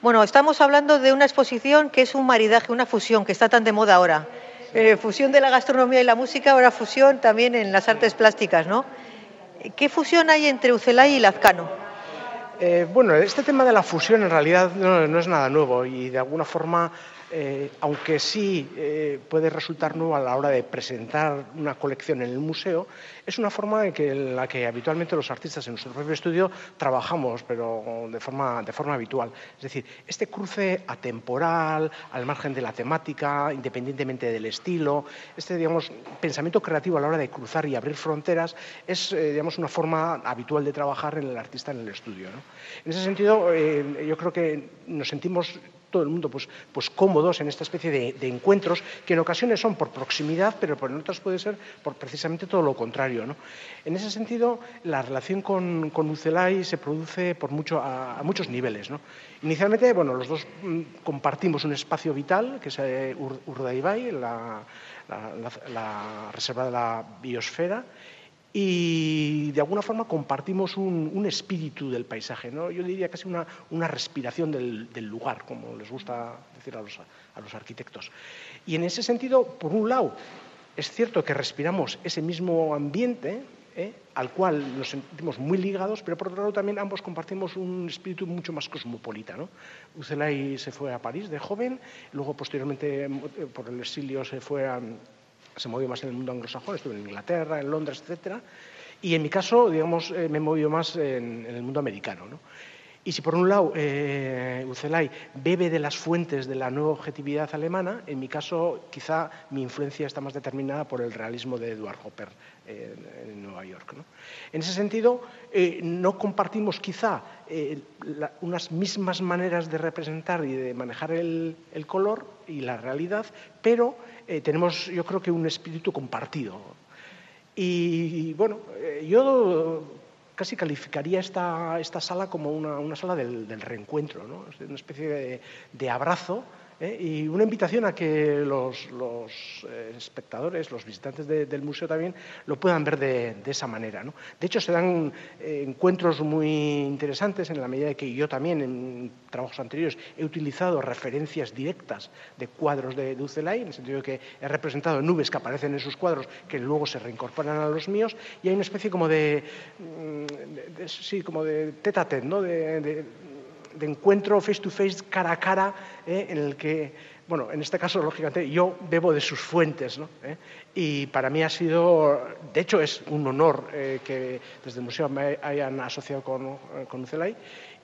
Bueno, estamos hablando de una exposición que es un maridaje, una fusión que está tan de moda ahora. Eh, fusión de la gastronomía y la música, ahora fusión también en las artes plásticas, ¿no? ¿Qué fusión hay entre Ucelay y Lazcano? Eh, bueno, este tema de la fusión en realidad no, es nada nuevo y de alguna forma eh, aunque sí eh, puede resultar nuevo a la hora de presentar una colección en el museo, es una forma en, la que habitualmente los artistas en nuestro propio estudio trabajamos, pero de forma, de forma habitual. Es decir, este cruce atemporal, al margen de la temática, independientemente del estilo, este digamos, pensamiento creativo a la hora de cruzar y abrir fronteras, es eh, digamos, una forma habitual de trabajar en el artista en el estudio. En ese sentido, yo creo que nos sentimos todo el mundo pues, pues cómodos en esta especie de, encuentros que en ocasiones son por proximidad, pero en otras puede ser por precisamente todo lo contrario. En ese sentido, la relación con, con Ucelay se produce por mucho, a, muchos niveles. Inicialmente, bueno, los dos mm, compartimos un espacio vital, que es eh, Urdaibai, la, la reserva de la biosfera, y de alguna forma compartimos un, espíritu del paisaje, ¿no? yo diría casi una, una respiración del, lugar, como les gusta decir a los, a los arquitectos. Y en ese sentido, por un lado, es cierto que respiramos ese mismo ambiente, ¿eh? al cual nos sentimos muy ligados, pero por otro lado también ambos compartimos un espíritu mucho más cosmopolita. ¿no? Ucelay se fue a París de joven, luego posteriormente eh, por el exilio se fue a, se movió más en el mundo anglosajón, estuve en Inglaterra, en Londres, etcétera, y en mi caso, digamos, eh, me he movido más en, el mundo americano. ¿no? Y si por un lado eh, Ucelay bebe de las fuentes de la nueva objetividad alemana, en mi caso quizá mi influencia está más determinada por el realismo de Edward Hopper eh, en Nueva York. ¿no? En ese sentido, eh, no compartimos quizá unas mismas maneras de representar y de manejar el, el color y la realidad, pero tenemos yo creo que un espíritu compartido. Y bueno, yo casi calificaría esta, esta sala como una, una sala del, del, reencuentro, ¿no? una especie de, de abrazo ¿eh? y una invitación a que los, eh, espectadores, los visitantes del museo también lo puedan ver de, esa manera. ¿no? De hecho, se dan eh, encuentros muy interesantes en la medida de que yo también en trabajos anteriores he utilizado referencias directas de cuadros de Ducelay, en el sentido de que he representado nubes que aparecen en sus cuadros que luego se reincorporan a los míos y hay una especie como de, mm, sí, como de tete, ¿no? de de encuentro face to face, cara a cara, eh, en el que, bueno, en este caso, lógicamente, yo bebo de sus fuentes, ¿no? Eh, y para mí ha sido, de hecho, es un honor eh, que desde el museo me hayan asociado con, con Ucelay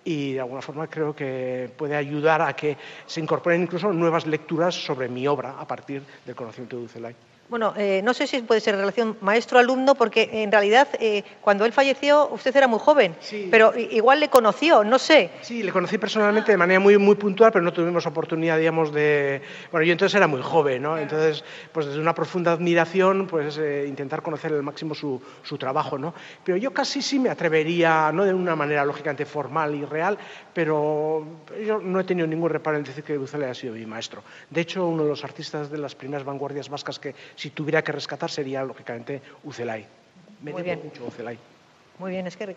y de alguna forma creo que puede ayudar a que se incorporen incluso nuevas lecturas sobre mi obra a partir del conocimiento de Ucelay. Bueno, eh, no sé si puede ser relación maestro-alumno, porque en realidad eh, cuando él falleció usted era muy joven, pero igual le conoció, no sé. Sí, le conocí personalmente de manera muy, muy puntual, pero no tuvimos oportunidad, digamos, de... Bueno, yo entonces era muy joven, ¿no? Entonces, pues desde una profunda admiración, pues eh, intentar conocer al máximo su, su, trabajo, ¿no? Pero yo casi sí me atrevería, no de una manera lógicamente formal y real, pero yo no he tenido ningún reparo en decir que Bucele ha sido mi maestro. De hecho, uno de los artistas de las primeras vanguardias vascas que si tuviera que rescatar sería, lógicamente, Ucelay. Me Muy bien. mucho Ucelay. Muy bien, es que